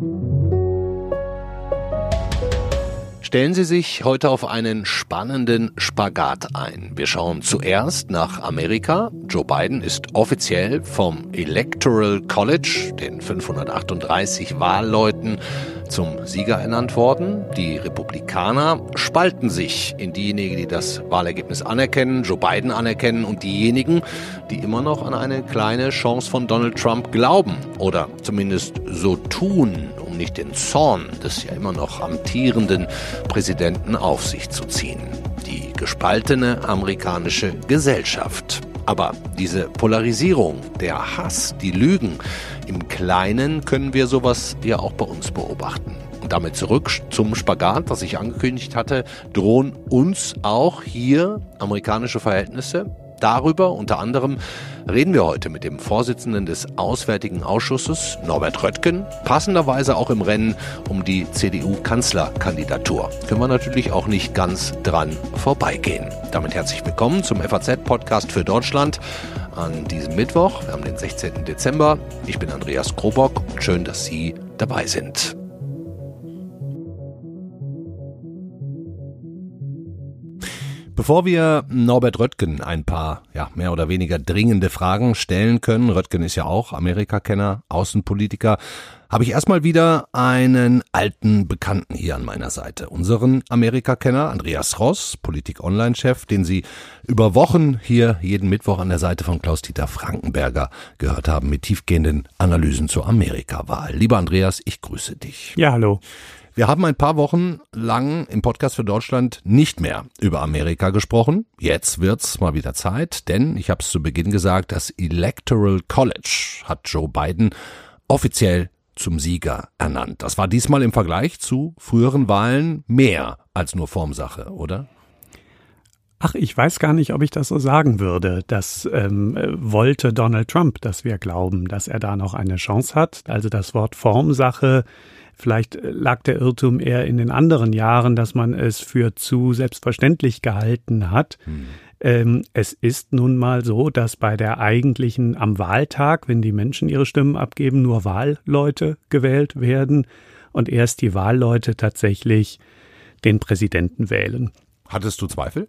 Thank you. Stellen Sie sich heute auf einen spannenden Spagat ein. Wir schauen zuerst nach Amerika. Joe Biden ist offiziell vom Electoral College, den 538 Wahlleuten, zum Sieger ernannt worden. Die Republikaner spalten sich in diejenigen, die das Wahlergebnis anerkennen, Joe Biden anerkennen und diejenigen, die immer noch an eine kleine Chance von Donald Trump glauben oder zumindest so tun, nicht den Zorn des ja immer noch amtierenden Präsidenten auf sich zu ziehen. Die gespaltene amerikanische Gesellschaft. Aber diese Polarisierung, der Hass, die Lügen, im Kleinen können wir sowas ja auch bei uns beobachten. Und damit zurück zum Spagat, was ich angekündigt hatte, drohen uns auch hier amerikanische Verhältnisse Darüber unter anderem reden wir heute mit dem Vorsitzenden des Auswärtigen Ausschusses, Norbert Röttgen, passenderweise auch im Rennen um die CDU-Kanzlerkandidatur. Können wir natürlich auch nicht ganz dran vorbeigehen. Damit herzlich willkommen zum FAZ-Podcast für Deutschland an diesem Mittwoch. Wir haben den 16. Dezember. Ich bin Andreas Krobock und schön, dass Sie dabei sind. Bevor wir Norbert Röttgen ein paar, ja, mehr oder weniger dringende Fragen stellen können, Röttgen ist ja auch Amerikakenner, Außenpolitiker, habe ich erstmal wieder einen alten Bekannten hier an meiner Seite. Unseren Amerikakenner Andreas Ross, Politik-Online-Chef, den Sie über Wochen hier jeden Mittwoch an der Seite von Klaus-Dieter Frankenberger gehört haben mit tiefgehenden Analysen zur Amerikawahl. Lieber Andreas, ich grüße dich. Ja, hallo. Wir haben ein paar Wochen lang im Podcast für Deutschland nicht mehr über Amerika gesprochen. Jetzt wird's mal wieder Zeit, denn ich habe es zu Beginn gesagt, das Electoral College hat Joe Biden offiziell zum Sieger ernannt. Das war diesmal im Vergleich zu früheren Wahlen mehr als nur Formsache, oder? Ach, ich weiß gar nicht, ob ich das so sagen würde. Das ähm, wollte Donald Trump, dass wir glauben, dass er da noch eine Chance hat. Also das Wort Formsache Vielleicht lag der Irrtum eher in den anderen Jahren, dass man es für zu selbstverständlich gehalten hat. Hm. Ähm, es ist nun mal so, dass bei der eigentlichen am Wahltag, wenn die Menschen ihre Stimmen abgeben, nur Wahlleute gewählt werden und erst die Wahlleute tatsächlich den Präsidenten wählen. Hattest du Zweifel?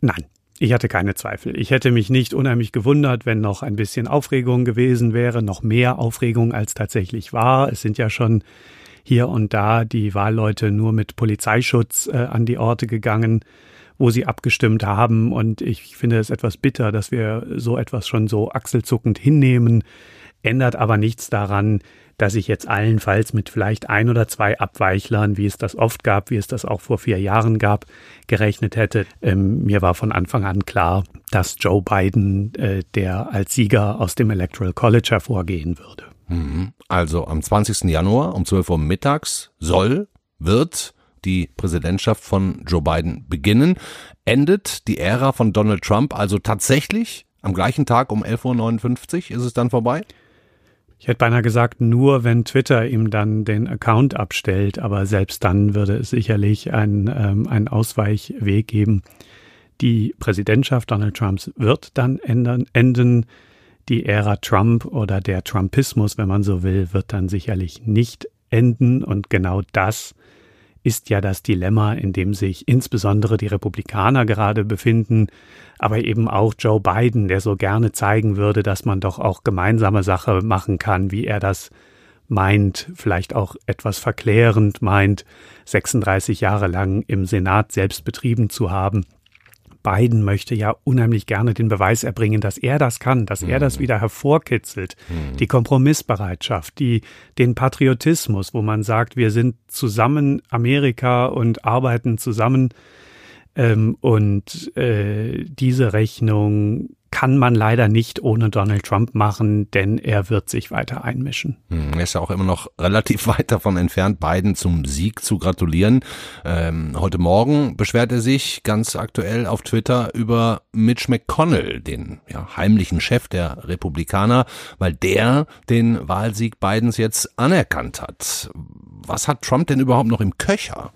Nein. Ich hatte keine Zweifel. Ich hätte mich nicht unheimlich gewundert, wenn noch ein bisschen Aufregung gewesen wäre, noch mehr Aufregung als tatsächlich war. Es sind ja schon hier und da die Wahlleute nur mit Polizeischutz äh, an die Orte gegangen, wo sie abgestimmt haben. Und ich finde es etwas bitter, dass wir so etwas schon so achselzuckend hinnehmen, ändert aber nichts daran, dass ich jetzt allenfalls mit vielleicht ein oder zwei Abweichlern, wie es das oft gab, wie es das auch vor vier Jahren gab, gerechnet hätte. Ähm, mir war von Anfang an klar, dass Joe Biden äh, der als Sieger aus dem Electoral College hervorgehen würde. Mhm. Also am 20. Januar um 12 Uhr mittags soll, wird die Präsidentschaft von Joe Biden beginnen. Endet die Ära von Donald Trump also tatsächlich am gleichen Tag um 11.59 Uhr? Ist es dann vorbei? Ich hätte beinahe gesagt, nur wenn Twitter ihm dann den Account abstellt, aber selbst dann würde es sicherlich einen, ähm, einen Ausweichweg geben. Die Präsidentschaft Donald Trumps wird dann ändern, enden die Ära Trump oder der Trumpismus, wenn man so will, wird dann sicherlich nicht enden. Und genau das ist ja das Dilemma, in dem sich insbesondere die Republikaner gerade befinden, aber eben auch Joe Biden, der so gerne zeigen würde, dass man doch auch gemeinsame Sache machen kann, wie er das meint, vielleicht auch etwas verklärend meint, 36 Jahre lang im Senat selbst betrieben zu haben. Biden möchte ja unheimlich gerne den Beweis erbringen, dass er das kann, dass er das mhm. wieder hervorkitzelt. Mhm. Die Kompromissbereitschaft, die, den Patriotismus, wo man sagt, wir sind zusammen Amerika und arbeiten zusammen. Ähm, und äh, diese Rechnung kann man leider nicht ohne Donald Trump machen, denn er wird sich weiter einmischen. Hm, er ist ja auch immer noch relativ weit davon entfernt, Biden zum Sieg zu gratulieren. Ähm, heute Morgen beschwert er sich ganz aktuell auf Twitter über Mitch McConnell, den ja, heimlichen Chef der Republikaner, weil der den Wahlsieg Bidens jetzt anerkannt hat. Was hat Trump denn überhaupt noch im Köcher?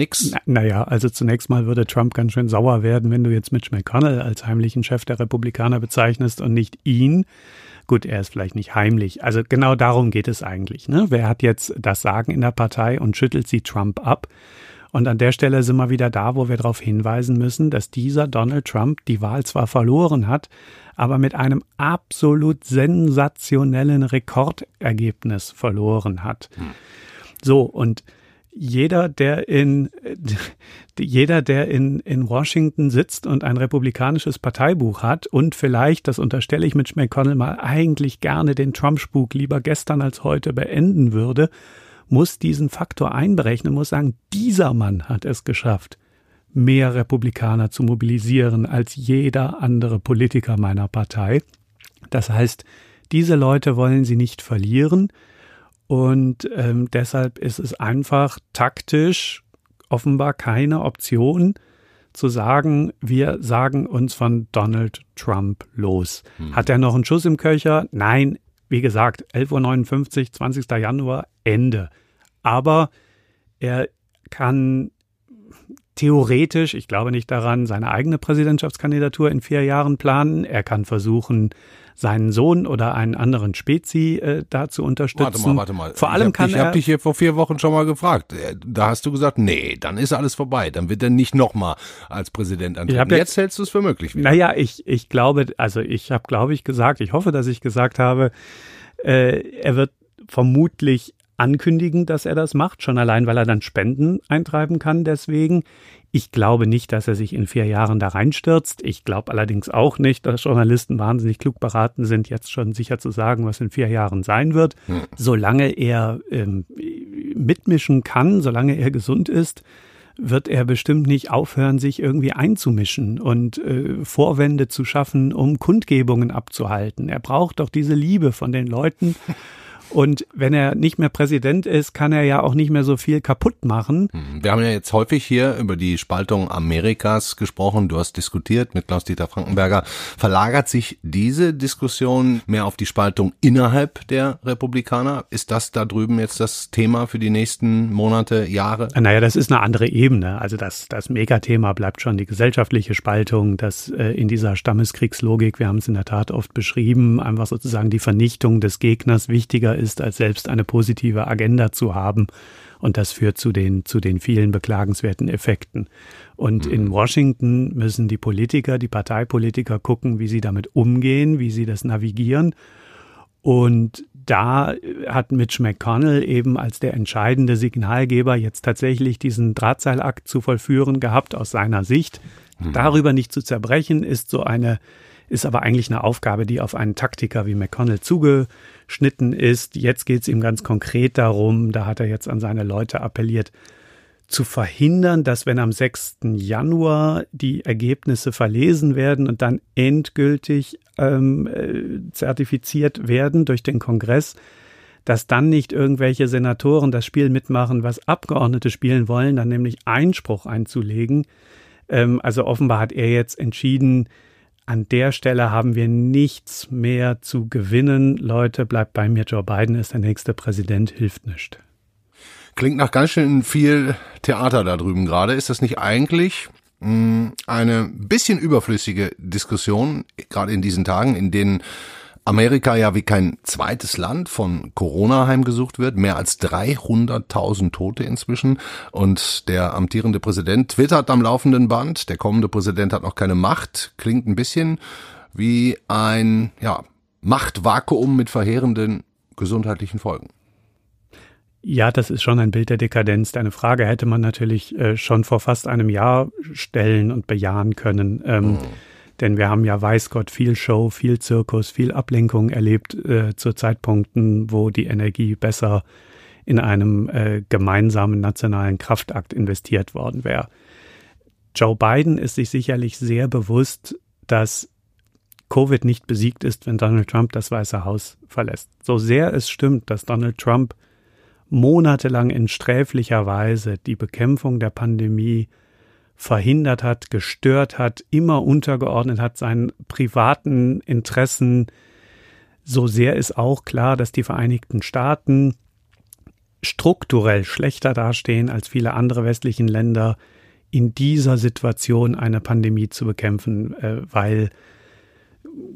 Nix? Na, naja, also zunächst mal würde Trump ganz schön sauer werden, wenn du jetzt Mitch McConnell als heimlichen Chef der Republikaner bezeichnest und nicht ihn. Gut, er ist vielleicht nicht heimlich. Also genau darum geht es eigentlich. Ne? Wer hat jetzt das Sagen in der Partei und schüttelt sie Trump ab? Und an der Stelle sind wir wieder da, wo wir darauf hinweisen müssen, dass dieser Donald Trump die Wahl zwar verloren hat, aber mit einem absolut sensationellen Rekordergebnis verloren hat. Hm. So, und jeder, der in, jeder, der in, in Washington sitzt und ein republikanisches Parteibuch hat und vielleicht, das unterstelle ich mit McConnell mal, eigentlich gerne den Trump-Spuk lieber gestern als heute beenden würde, muss diesen Faktor einberechnen, muss sagen, dieser Mann hat es geschafft, mehr Republikaner zu mobilisieren als jeder andere Politiker meiner Partei. Das heißt, diese Leute wollen sie nicht verlieren und ähm, deshalb ist es einfach taktisch offenbar keine Option zu sagen, wir sagen uns von Donald Trump los. Hm. Hat er noch einen Schuss im Köcher? Nein, wie gesagt, 11.59 Uhr, 20. Januar, Ende. Aber er kann theoretisch, ich glaube nicht daran, seine eigene Präsidentschaftskandidatur in vier Jahren planen. Er kann versuchen, seinen Sohn oder einen anderen Spezi äh, da zu unterstützen. Warte mal, warte mal. Vor allem ich kann ich er. Ich habe dich hier vor vier Wochen schon mal gefragt. Äh, da hast du gesagt, nee, dann ist alles vorbei. Dann wird er nicht nochmal als Präsident antreten. Jetzt hältst du es für möglich. Wieder. Naja, ich, ich glaube, also ich habe, glaube ich, gesagt, ich hoffe, dass ich gesagt habe, äh, er wird vermutlich ankündigen, dass er das macht, schon allein, weil er dann Spenden eintreiben kann deswegen. Ich glaube nicht, dass er sich in vier Jahren da reinstürzt. Ich glaube allerdings auch nicht, dass Journalisten wahnsinnig klug beraten sind, jetzt schon sicher zu sagen, was in vier Jahren sein wird. Hm. Solange er ähm, mitmischen kann, solange er gesund ist, wird er bestimmt nicht aufhören, sich irgendwie einzumischen und äh, Vorwände zu schaffen, um Kundgebungen abzuhalten. Er braucht doch diese Liebe von den Leuten. Und wenn er nicht mehr Präsident ist, kann er ja auch nicht mehr so viel kaputt machen. Hm, wir haben ja jetzt häufig hier über die Spaltung Amerikas gesprochen. Du hast diskutiert mit Klaus-Dieter Frankenberger. Verlagert sich diese Diskussion mehr auf die Spaltung innerhalb der Republikaner? Ist das da drüben jetzt das Thema für die nächsten Monate, Jahre? Naja, das ist eine andere Ebene. Also das, das Megathema bleibt schon die gesellschaftliche Spaltung, das äh, in dieser Stammeskriegslogik, wir haben es in der Tat oft beschrieben, einfach sozusagen die Vernichtung des Gegners wichtiger ist, als selbst eine positive Agenda zu haben. Und das führt zu den, zu den vielen beklagenswerten Effekten. Und in mhm. Washington müssen die Politiker, die Parteipolitiker gucken, wie sie damit umgehen, wie sie das navigieren. Und da hat Mitch McConnell eben als der entscheidende Signalgeber jetzt tatsächlich diesen Drahtseilakt zu vollführen gehabt aus seiner Sicht. Mhm. Darüber nicht zu zerbrechen ist so eine ist aber eigentlich eine Aufgabe, die auf einen Taktiker wie McConnell zugeschnitten ist. Jetzt geht es ihm ganz konkret darum, da hat er jetzt an seine Leute appelliert, zu verhindern, dass wenn am 6. Januar die Ergebnisse verlesen werden und dann endgültig ähm, äh, zertifiziert werden durch den Kongress, dass dann nicht irgendwelche Senatoren das Spiel mitmachen, was Abgeordnete spielen wollen, dann nämlich Einspruch einzulegen. Ähm, also offenbar hat er jetzt entschieden, an der Stelle haben wir nichts mehr zu gewinnen. Leute, bleibt bei mir, Joe Biden ist der nächste Präsident, hilft nicht. Klingt nach ganz schön viel Theater da drüben gerade. Ist das nicht eigentlich mh, hm, eine bisschen überflüssige Diskussion, gerade in diesen Tagen, in denen Amerika ja wie kein zweites Land von Corona heimgesucht wird, mehr als 300.000 Tote inzwischen und der amtierende Präsident twittert am laufenden Band, der kommende Präsident hat noch keine Macht, klingt ein bisschen wie ein ja, Machtvakuum mit verheerenden gesundheitlichen Folgen. Ja, das ist schon ein Bild der Dekadenz. Deine Frage hätte man natürlich äh, schon vor fast einem Jahr stellen und bejahen können. Ähm, mhm. Denn wir haben ja, weiß Gott, viel Show, viel Zirkus, viel Ablenkung erlebt äh, zu Zeitpunkten, wo die Energie besser in einem äh, gemeinsamen nationalen Kraftakt investiert worden wäre. Joe Biden ist sich sicherlich sehr bewusst, dass Covid nicht besiegt ist, wenn Donald Trump das Weiße Haus verlässt. So sehr es stimmt, dass Donald Trump monatelang in sträflicher Weise die Bekämpfung der Pandemie verhindert hat, gestört hat, immer untergeordnet hat seinen privaten Interessen. So sehr ist auch klar, dass die Vereinigten Staaten strukturell schlechter dastehen als viele andere westlichen Länder, in dieser Situation eine Pandemie zu bekämpfen, äh, weil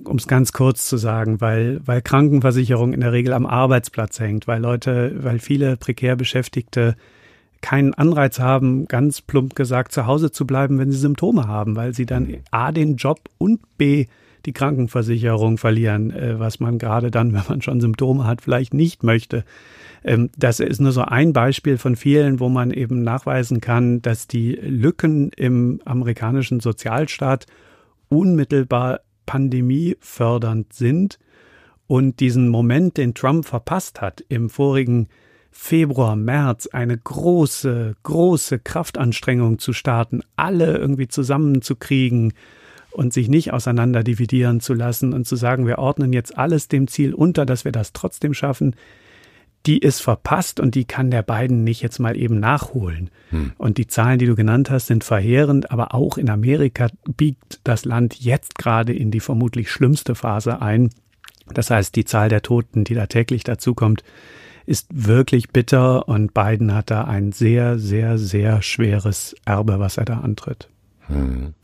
um es ganz kurz zu sagen, weil, weil Krankenversicherung in der Regel am Arbeitsplatz hängt, weil Leute, weil viele prekär Beschäftigte keinen Anreiz haben, ganz plump gesagt, zu Hause zu bleiben, wenn sie Symptome haben, weil sie dann A den Job und B die Krankenversicherung verlieren, äh, was man gerade dann, wenn man schon Symptome hat, vielleicht nicht möchte. Ähm, das ist nur so ein Beispiel von vielen, wo man eben nachweisen kann, dass die Lücken im amerikanischen Sozialstaat unmittelbar pandemiefördernd sind und diesen Moment, den Trump verpasst hat im vorigen Februar, März eine große, große Kraftanstrengung zu starten, alle irgendwie zusammenzukriegen und sich nicht auseinander dividieren zu lassen und zu sagen, wir ordnen jetzt alles dem Ziel unter, dass wir das trotzdem schaffen, die ist verpasst und die kann der beiden nicht jetzt mal eben nachholen. Hm. Und die Zahlen, die du genannt hast, sind verheerend, aber auch in Amerika biegt das Land jetzt gerade in die vermutlich schlimmste Phase ein. Das heißt, die Zahl der Toten, die da täglich dazukommt, ist wirklich bitter und Biden hat da ein sehr, sehr, sehr schweres Erbe, was er da antritt. Hm.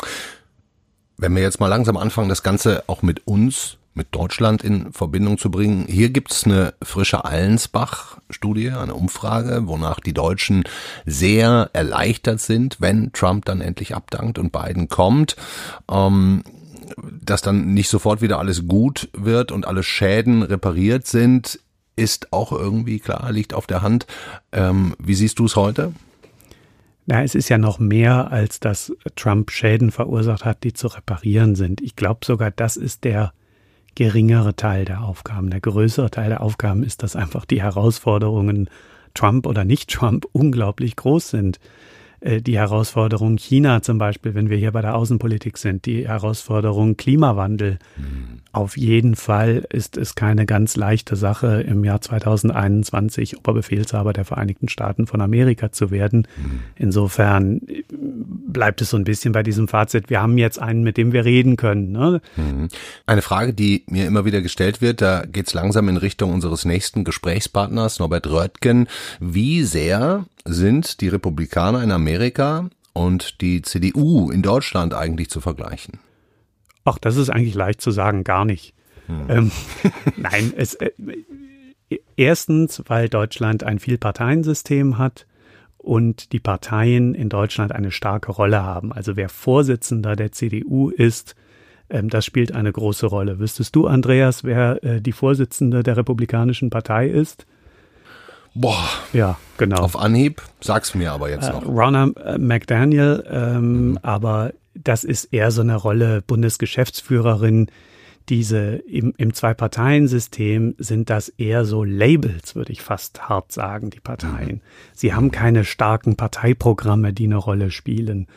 Wenn wir jetzt mal langsam anfangen, das Ganze auch mit uns, mit Deutschland in Verbindung zu bringen. Hier gibt es eine frische Allensbach-Studie, eine Umfrage, wonach die Deutschen sehr erleichtert sind, wenn Trump dann endlich abdankt und Biden kommt. Ähm, dass dann nicht sofort wieder alles gut wird und alle Schäden repariert sind, ist auch irgendwie klar, liegt auf der Hand. Ähm, wie siehst du es heute? Na, es ist ja noch mehr, als dass Trump Schäden verursacht hat, die zu reparieren sind. Ich glaube sogar, das ist der geringere Teil der Aufgaben. Der größere Teil der Aufgaben ist, dass einfach die Herausforderungen Trump oder nicht Trump unglaublich groß sind. Äh, die Herausforderung China zum Beispiel, wenn wir hier bei der Außenpolitik sind, die Herausforderung Klimawandel. Mhm. Auf jeden Fall ist es keine ganz leichte Sache, im Jahr 2021 Oberbefehlshaber der Vereinigten Staaten von Amerika zu werden. Mhm. Insofern äh, bleibt es so ein bisschen bei diesem Fazit, wir haben jetzt einen, mit dem wir reden können. Ne? Mhm. Eine Frage, die mir immer wieder gestellt wird, da geht es langsam in Richtung unseres nächsten Gesprächspartners, Norbert Röttgen. Wie sehr sind die Republikaner in Amerika und die CDU in Deutschland eigentlich zu vergleichen? Ach, das ist eigentlich leicht zu sagen, gar nicht. Hm. Ähm, nein, es, äh, erstens, weil Deutschland ein Vielparteiensystem hat und die Parteien in Deutschland eine starke Rolle haben. Also wer Vorsitzender der CDU ist, ähm, das spielt eine große Rolle. Wüsstest du, Andreas, wer äh, die Vorsitzende der Republikanischen Partei ist? Boah. Ja, genau. Auf Anhieb, sag's mir aber jetzt äh, noch. Äh, McDaniel, ähm, mhm. aber das ist eher so eine Rolle Bundesgeschäftsführerin. Diese im, im Zwei-Parteien-System sind das eher so Labels, würde ich fast hart sagen, die Parteien. Mhm. Sie haben keine starken Parteiprogramme, die eine Rolle spielen.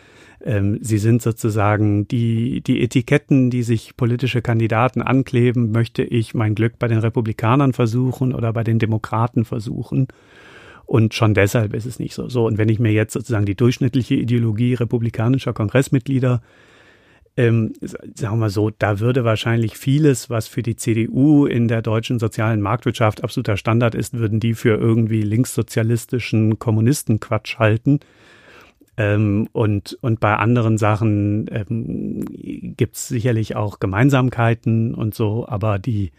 Ähm, sie sind sozusagen die, die Etiketten, die sich politische Kandidaten ankleben. Möchte ich mein Glück bei den Republikanern versuchen oder bei den Demokraten versuchen? Und schon deshalb ist es nicht so. So, und wenn ich mir jetzt sozusagen die durchschnittliche Ideologie republikanischer Kongressmitglieder ähm, sagen wir so, da würde wahrscheinlich vieles, was für die CDU in der deutschen sozialen Marktwirtschaft absoluter Standard ist, würden die für irgendwie linkssozialistischen Kommunistenquatsch halten. Ähm, und, und bei anderen Sachen ähm, gibt es sicherlich auch Gemeinsamkeiten und so, aber die,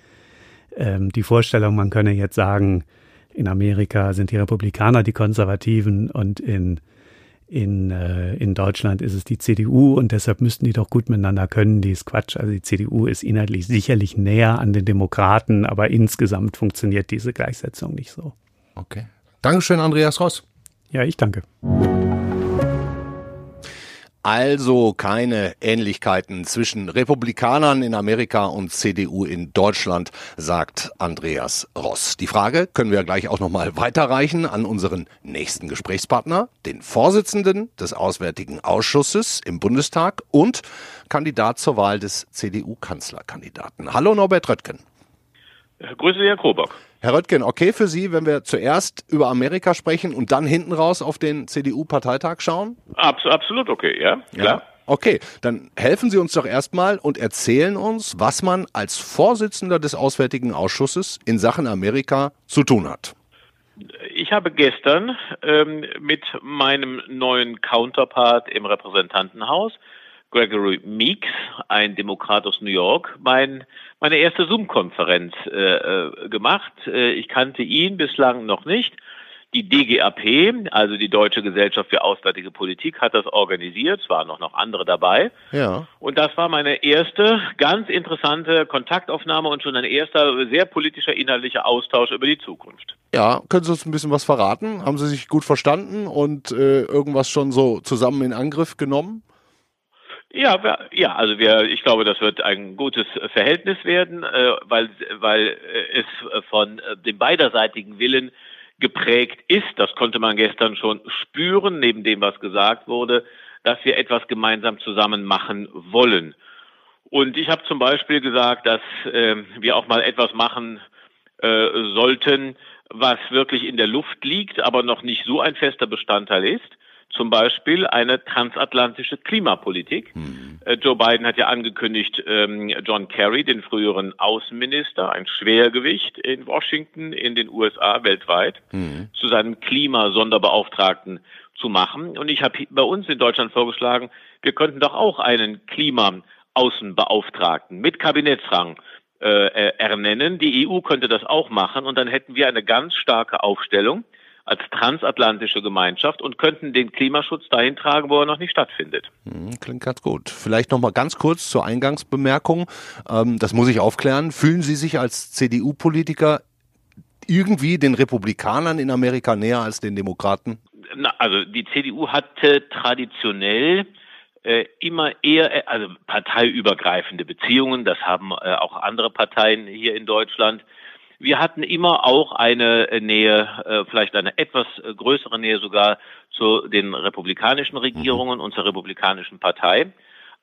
ähm, die Vorstellung, man könne jetzt sagen, in Amerika sind die Republikaner die Konservativen und in, in, äh, in Deutschland ist es die CDU und deshalb müssten die doch gut miteinander können, die ist Quatsch. Also die CDU ist inhaltlich sicherlich näher an den Demokraten, aber insgesamt funktioniert diese Gleichsetzung nicht so. Okay. Dankeschön, Andreas Ross. Ja, ich danke. Also keine Ähnlichkeiten zwischen Republikanern in Amerika und CDU in Deutschland, sagt Andreas Ross. Die Frage können wir gleich auch nochmal weiterreichen an unseren nächsten Gesprächspartner, den Vorsitzenden des Auswärtigen Ausschusses im Bundestag und Kandidat zur Wahl des CDU-Kanzlerkandidaten. Hallo Norbert Röttgen. Grüße, Herr Krobock. Herr Röttgen, okay für Sie, wenn wir zuerst über Amerika sprechen und dann hinten raus auf den CDU-Parteitag schauen? Abs absolut okay, ja, klar. Ja. Okay, dann helfen Sie uns doch erstmal und erzählen uns, was man als Vorsitzender des Auswärtigen Ausschusses in Sachen Amerika zu tun hat. Ich habe gestern ähm, mit meinem neuen Counterpart im Repräsentantenhaus Gregory Meeks, ein Demokrat aus New York, mein, meine erste Zoom-Konferenz äh, äh gemacht. Äh, ich kannte ihn bislang noch nicht. Die DGAP, also die Deutsche Gesellschaft für Auswärtige Politik, hat das organisiert. Es waren noch, noch andere dabei. Ja. Und das war meine erste ganz interessante Kontaktaufnahme und schon ein erster sehr politischer, inhaltlicher Austausch über die Zukunft. Ja, können Sie uns ein bisschen was verraten? Haben Sie sich gut verstanden und äh, irgendwas schon so zusammen in Angriff genommen? Ja, ja, also wir, ich glaube, das wird ein gutes Verhältnis werden, äh, weil, weil äh, es von äh, dem beiderseitigen Willen geprägt ist. Das konnte man gestern schon spüren, neben dem, was gesagt wurde, dass wir etwas gemeinsam zusammen machen wollen. Und ich habe zum Beispiel gesagt, dass äh, wir auch mal etwas machen sollten, was wirklich in der Luft liegt, aber noch nicht so ein fester Bestandteil ist zum Beispiel eine transatlantische Klimapolitik. Mhm. Joe Biden hat ja angekündigt, ähm, John Kerry, den früheren Außenminister, ein Schwergewicht in Washington, in den USA, weltweit, mhm. zu seinem Klimasonderbeauftragten zu machen. Und ich habe bei uns in Deutschland vorgeschlagen, wir könnten doch auch einen Klimaaußenbeauftragten mit Kabinettsrang äh, ernennen. Die EU könnte das auch machen und dann hätten wir eine ganz starke Aufstellung als transatlantische Gemeinschaft und könnten den Klimaschutz dahin tragen, wo er noch nicht stattfindet. Hm, klingt ganz gut. Vielleicht noch mal ganz kurz zur Eingangsbemerkung. Ähm, das muss ich aufklären. Fühlen Sie sich als CDU-Politiker irgendwie den Republikanern in Amerika näher als den Demokraten? Na, also die CDU hatte traditionell äh, immer eher, äh, also parteiübergreifende Beziehungen. Das haben äh, auch andere Parteien hier in Deutschland. Wir hatten immer auch eine äh, Nähe, äh, vielleicht eine etwas äh, größere Nähe sogar zu den republikanischen Regierungen und zur republikanischen Partei.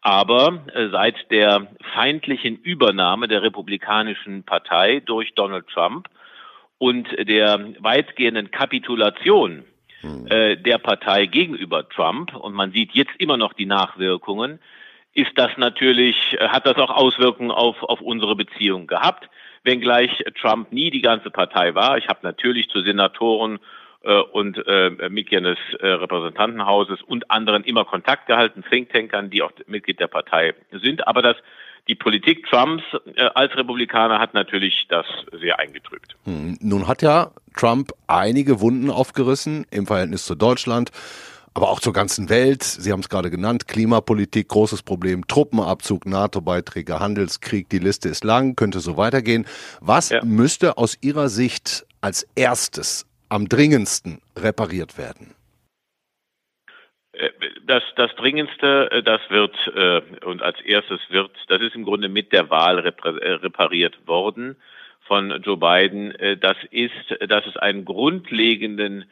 Aber seit der feindlichen Übernahme der republikanischen Partei durch Donald Trump und der weitgehenden Kapitulation hm. der Partei gegenüber Trump, und man sieht jetzt immer noch die Nachwirkungen, ist das natürlich, hat das auch Auswirkungen auf, auf unsere Beziehung gehabt wenngleich Trump nie die ganze Partei war. Ich habe natürlich zu Senatoren äh, und äh, Mitgliedern des äh, Repräsentantenhauses und anderen immer Kontakt gehalten, Thinktankern, die auch Mitglied der Partei sind. Aber das die Politik Trumps äh, als Republikaner hat natürlich das sehr eingetrübt. Hm. Nun hat ja Trump einige Wunden aufgerissen im Verhältnis zu Deutschland aber auch zur ganzen Welt. Sie haben es gerade genannt, Klimapolitik, großes Problem, Truppenabzug, NATO-Beiträge, Handelskrieg, die Liste ist lang, könnte so weitergehen. Was ja. müsste aus Ihrer Sicht als erstes am dringendsten repariert werden? Äh, das, das Dringendste, äh, das wird äh, und als erstes wird, das ist im Grunde mit der Wahl repariert worden von Joe Biden. Das ist, dass es einen grundlegenden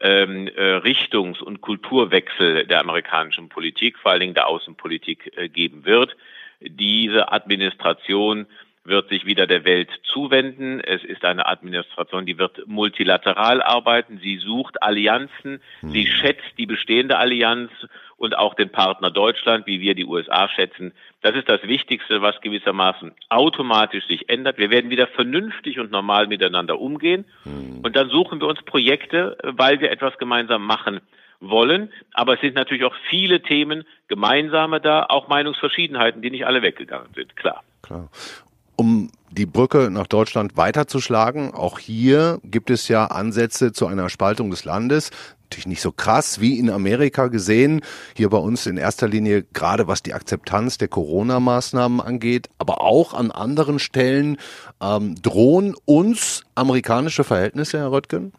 ähm, äh, Richtungs- und Kulturwechsel der amerikanischen Politik, vor allen Dingen der Außenpolitik, äh, geben wird. Diese Administration wird sich wieder der Welt zuwenden. Es ist eine Administration, die wird multilateral arbeiten. Sie sucht Allianzen. Sie hm. schätzt die bestehende Allianz und auch den Partner Deutschland, wie wir die USA schätzen. Das ist das Wichtigste, was gewissermaßen automatisch sich ändert. Wir werden wieder vernünftig und normal miteinander umgehen. Hm. Und dann suchen wir uns Projekte, weil wir etwas gemeinsam machen wollen. Aber es sind natürlich auch viele Themen gemeinsame da, auch Meinungsverschiedenheiten, die nicht alle weggegangen sind, klar. Klar um die Brücke nach Deutschland weiterzuschlagen. Auch hier gibt es ja Ansätze zu einer Spaltung des Landes. Natürlich nicht so krass wie in Amerika gesehen. Hier bei uns in erster Linie gerade was die Akzeptanz der Corona-Maßnahmen angeht, aber auch an anderen Stellen. Ähm, drohen uns amerikanische Verhältnisse, Herr Röttgen?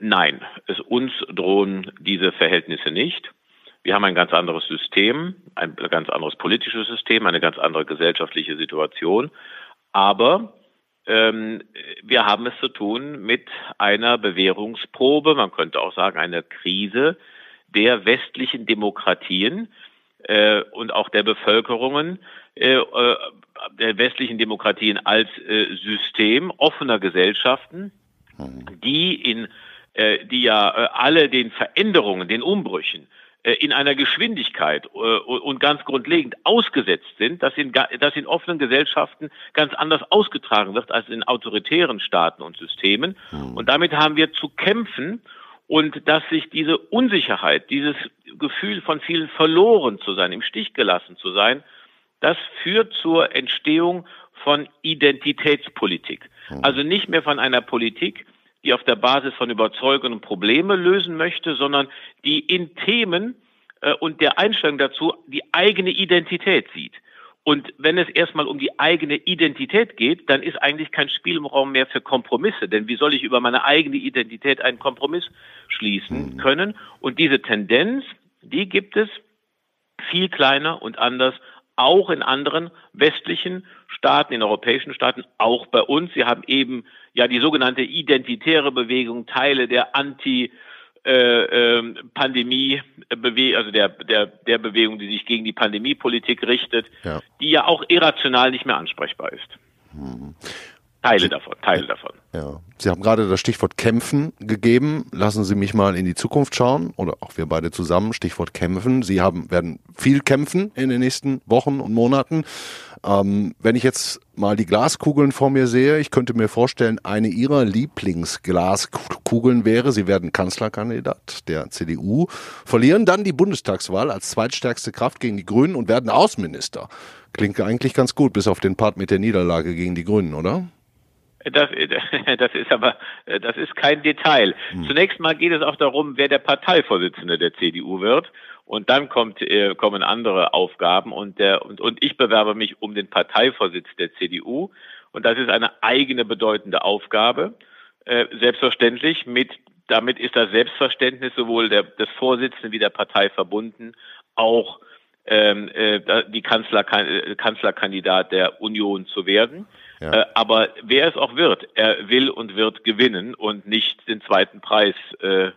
Nein, es uns drohen diese Verhältnisse nicht. Wir haben ein ganz anderes System, ein ganz anderes politisches System, eine ganz andere gesellschaftliche Situation. Aber ähm, wir haben es zu tun mit einer Bewährungsprobe, man könnte auch sagen eine Krise der westlichen Demokratien äh, und auch der Bevölkerungen äh, äh der westlichen Demokratien als äh, System offener Gesellschaften, hm. die in äh, die ja äh, alle den Veränderungen, den Umbrüchen in einer Geschwindigkeit äh, und ganz grundlegend ausgesetzt sind, dass in, dass in offenen Gesellschaften ganz anders ausgetragen wird als in autoritären Staaten und Systemen. Mhm. Und damit haben wir zu kämpfen und dass sich diese Unsicherheit, dieses Gefühl von vielen verloren zu sein, im Stich gelassen zu sein, das führt zur Entstehung von Identitätspolitik. Hm. Also nicht mehr von einer Politik, die auf der Basis von Überzeugungen Probleme lösen möchte, sondern die in Themen äh, und der Einstellung dazu die eigene Identität sieht. Und wenn es erstmal um die eigene Identität geht, dann ist eigentlich kein Spielraum mehr für Kompromisse. Denn wie soll ich über meine eigene Identität einen Kompromiss schließen mhm. können? Und diese Tendenz, die gibt es viel kleiner und anders auch in anderen westlichen Staaten, in europäischen Staaten, auch bei uns. Sie haben eben ja die sogenannte identitäre Bewegung, Teile der Anti- äh, ähm, Pandemie, äh, also der, der, der Bewegung, die sich gegen die Pandemiepolitik richtet, ja. die ja auch irrational nicht mehr ansprechbar ist. Mhm. Teile davon, Teile davon. Ja. Sie haben gerade das Stichwort Kämpfen gegeben. Lassen Sie mich mal in die Zukunft schauen oder auch wir beide zusammen. Stichwort Kämpfen. Sie haben, werden viel kämpfen in den nächsten Wochen und Monaten. Ähm, wenn ich jetzt mal die Glaskugeln vor mir sehe, ich könnte mir vorstellen, eine Ihrer Lieblingsglaskugeln wäre, Sie werden Kanzlerkandidat der CDU, verlieren dann die Bundestagswahl als zweitstärkste Kraft gegen die Grünen und werden Außenminister. Klingt eigentlich ganz gut, bis auf den Part mit der Niederlage gegen die Grünen, oder? Das, das ist aber, das ist kein Detail. Hm. Zunächst mal geht es auch darum, wer der Parteivorsitzende der CDU wird. Und dann kommt, äh, kommen andere Aufgaben und, der, und, und ich bewerbe mich um den Parteivorsitz der CDU. Und das ist eine eigene bedeutende Aufgabe. Äh, selbstverständlich mit, damit ist das Selbstverständnis sowohl der, des Vorsitzenden wie der Partei verbunden, auch ähm, äh, die Kanzler, Kanzlerkandidat der Union zu werden. Ja. Äh, aber wer es auch wird, er will und wird gewinnen und nicht den zweiten Preis äh,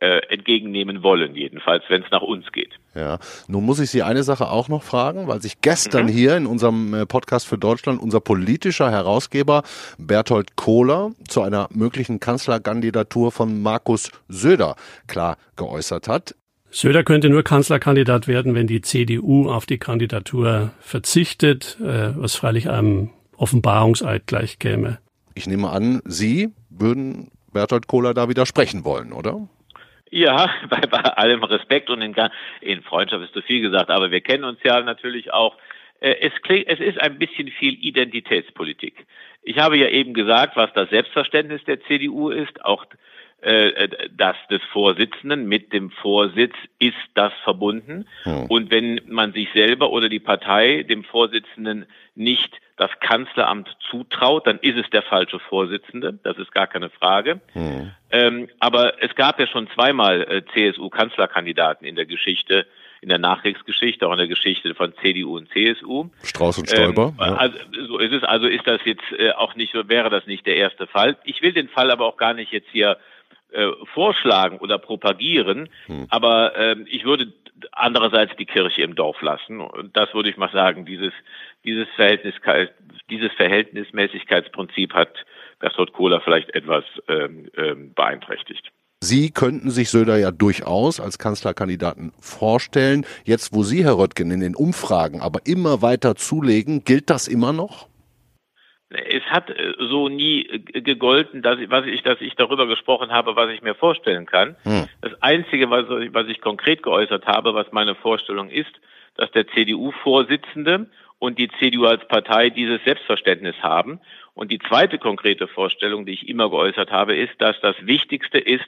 äh, entgegennehmen wollen, jedenfalls, wenn es nach uns geht. Ja, nun muss ich Sie eine Sache auch noch fragen, weil sich gestern mhm. hier in unserem äh, Podcast für Deutschland unser politischer Herausgeber Berthold Kohler zu einer möglichen Kanzlerkandidatur von Markus Söder klar geäußert hat. Söder könnte nur Kanzlerkandidat werden, wenn die CDU auf die Kandidatur verzichtet, äh, was freilich einem Offenbarungseid gleich käme. Ich nehme an, Sie würden Bertolt Kohler da widersprechen wollen, oder? Ja, bei, bei allem Respekt und in, in, Freundschaft ist zu viel gesagt, aber wir kennen uns ja natürlich auch. Äh, es, klingt, es ist ein bisschen viel Identitätspolitik. Ich habe ja eben gesagt, was das Selbstverständnis der CDU ist. Auch das des Vorsitzenden mit dem Vorsitz ist das verbunden. Hm. Und wenn man sich selber oder die Partei dem Vorsitzenden nicht das Kanzleramt zutraut, dann ist es der falsche Vorsitzende. Das ist gar keine Frage. Hm. Ähm, aber es gab ja schon zweimal äh, CSU-Kanzlerkandidaten in der Geschichte, in der Nachkriegsgeschichte, auch in der Geschichte von CDU und CSU. Strauß und Stoiber. Ähm, also, so ist es. Also ist das jetzt äh, auch nicht, wäre das nicht der erste Fall. Ich will den Fall aber auch gar nicht jetzt hier äh, vorschlagen oder propagieren, hm. aber äh, ich würde andererseits die Kirche im Dorf lassen. Und das würde ich mal sagen, dieses, dieses, Verhältnis, dieses Verhältnismäßigkeitsprinzip hat Bertolt Kohler vielleicht etwas ähm, ähm, beeinträchtigt. Sie könnten sich Söder ja durchaus als Kanzlerkandidaten vorstellen. Jetzt, wo Sie, Herr Röttgen, in den Umfragen aber immer weiter zulegen, gilt das immer noch? Es hat äh, so nie äh, gegolten, dass ich, was ich, dass ich darüber gesprochen habe, was ich mir vorstellen kann. Hm. Das Einzige, was, was ich konkret geäußert habe, was meine Vorstellung ist, dass der CDU-Vorsitzende und die CDU als Partei dieses Selbstverständnis haben. Und die zweite konkrete Vorstellung, die ich immer geäußert habe, ist, dass das Wichtigste ist,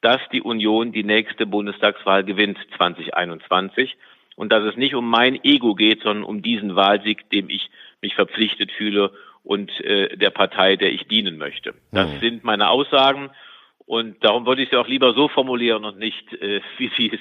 dass die Union die nächste Bundestagswahl gewinnt 2021 und dass es nicht um mein Ego geht, sondern um diesen Wahlsieg, dem ich mich verpflichtet fühle und äh, der Partei, der ich dienen möchte. Das mhm. sind meine Aussagen und darum wollte ich sie auch lieber so formulieren und nicht, äh, wie Sie es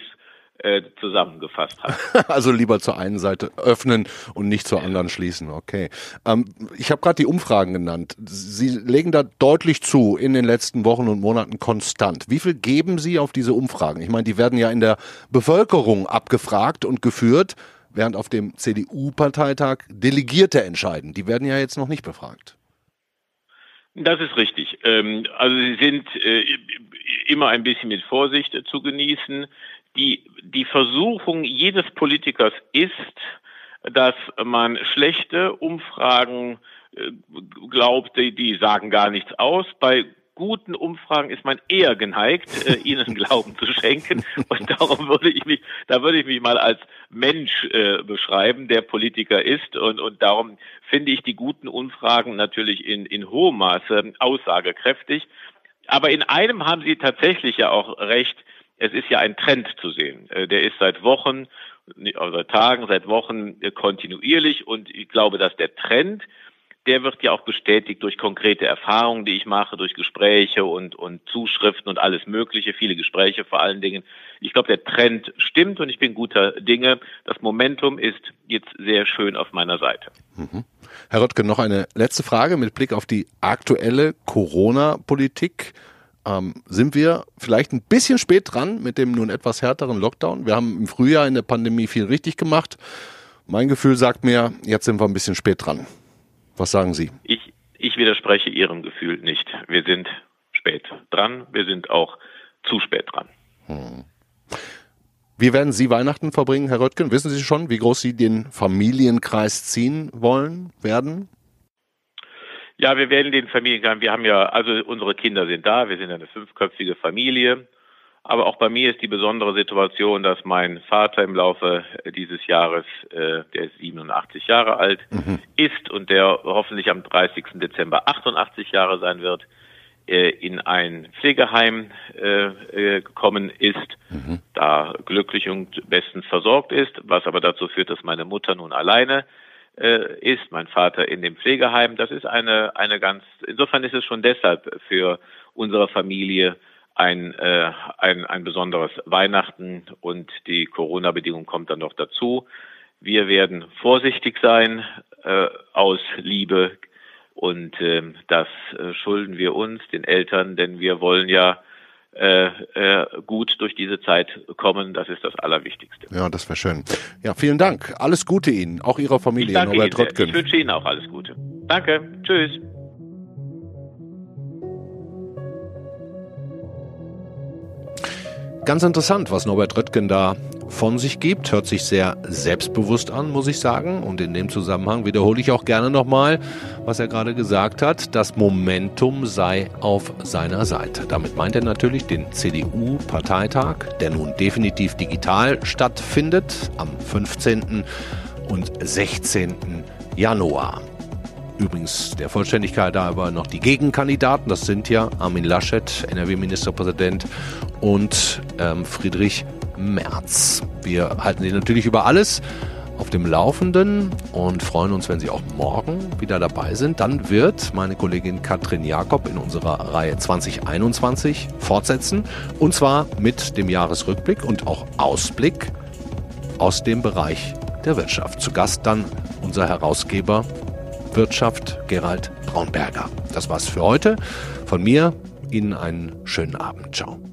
äh, zusammengefasst hat. Also lieber zur einen Seite öffnen und nicht zur anderen schließen. Okay. Ähm, ich habe gerade die Umfragen genannt. Sie legen da deutlich zu in den letzten Wochen und Monaten konstant. Wie viel geben Sie auf diese Umfragen? Ich meine, die werden ja in der Bevölkerung abgefragt und geführt während auf dem CDU-Parteitag Delegierte entscheiden. Die werden ja jetzt noch nicht befragt. Das ist richtig. Ähm, also sie sind äh, immer ein bisschen mit Vorsicht zu genießen. Die, die Versuchung jedes Politikers ist, dass man schlechte Umfragen äh, glaubt, die, sagen gar nichts aus. Bei guten Umfragen ist man eher geneigt, äh, ihnen Glauben zu schenken. Und darum würde ich mich, da würde ich mich mal als Mensch äh, beschreiben, der Politiker ist. Und, und darum finde ich die guten Umfragen natürlich in, in hohem Maße aussagekräftig. Aber in einem haben Sie tatsächlich ja auch recht. Es ist ja ein Trend zu sehen. Äh, der ist seit Wochen, also seit Tagen, seit Wochen äh, kontinuierlich. Und ich glaube, dass der Trend der wird ja auch bestätigt durch konkrete Erfahrungen, die ich mache, durch Gespräche und, und Zuschriften und alles Mögliche, viele Gespräche vor allen Dingen. Ich glaube, der Trend stimmt und ich bin guter Dinge. Das Momentum ist jetzt sehr schön auf meiner Seite. Mhm. Herr Röttgen, noch eine letzte Frage mit Blick auf die aktuelle Corona-Politik. Ähm, sind wir vielleicht ein bisschen spät dran mit dem nun etwas härteren Lockdown? Wir haben im Frühjahr in der Pandemie viel richtig gemacht. Mein Gefühl sagt mir, jetzt sind wir ein bisschen spät dran. Was sagen Sie? Ich, ich widerspreche Ihrem Gefühl nicht. Wir sind spät dran. Wir sind auch zu spät dran. Hm. Wie werden Sie Weihnachten verbringen, Herr Röttgen? Wissen Sie schon, wie groß Sie den Familienkreis ziehen wollen, werden? Ja, wir werden den Familienkreis, wir haben ja, also unsere Kinder sind da, wir sind eine fünfköpfige Familie. Aber auch bei mir ist die besondere Situation, dass mein Vater im Laufe dieses Jahres, äh, der ist 87 Jahre alt, mhm. ist und der hoffentlich am 30. Dezember 88 Jahre sein wird, äh, in ein Pflegeheim äh, äh, gekommen ist, mhm. da glücklich und bestens versorgt ist, was aber dazu führt, dass meine Mutter nun alleine äh, ist, mein Vater in dem Pflegeheim. Das ist eine, eine ganz, insofern ist es schon deshalb für unsere Familie ein, äh, ein, ein besonderes Weihnachten und die Corona-Bedingung kommt dann noch dazu. Wir werden vorsichtig sein äh, aus Liebe und äh, das äh, schulden wir uns, den Eltern, denn wir wollen ja äh, äh, gut durch diese Zeit kommen. Das ist das Allerwichtigste. Ja, das wäre schön. Ja, vielen Dank. Alles Gute Ihnen, auch Ihrer Familie, ich Norbert Röttgen. Ich wünsche Ihnen auch alles Gute. Danke. Tschüss. Ganz interessant, was Norbert Röttgen da von sich gibt. Hört sich sehr selbstbewusst an, muss ich sagen. Und in dem Zusammenhang wiederhole ich auch gerne nochmal, was er gerade gesagt hat. Das Momentum sei auf seiner Seite. Damit meint er natürlich den CDU-Parteitag, der nun definitiv digital stattfindet am 15. und 16. Januar. Übrigens der Vollständigkeit da aber noch die Gegenkandidaten. Das sind ja Armin Laschet, NRW-Ministerpräsident und ähm, Friedrich Merz. Wir halten Sie natürlich über alles auf dem Laufenden und freuen uns, wenn Sie auch morgen wieder dabei sind. Dann wird meine Kollegin Katrin Jakob in unserer Reihe 2021 fortsetzen und zwar mit dem Jahresrückblick und auch Ausblick aus dem Bereich der Wirtschaft. Zu Gast dann unser Herausgeber Wirtschaft Gerald Braunberger. Das war's für heute. Von mir Ihnen einen schönen Abend. Ciao.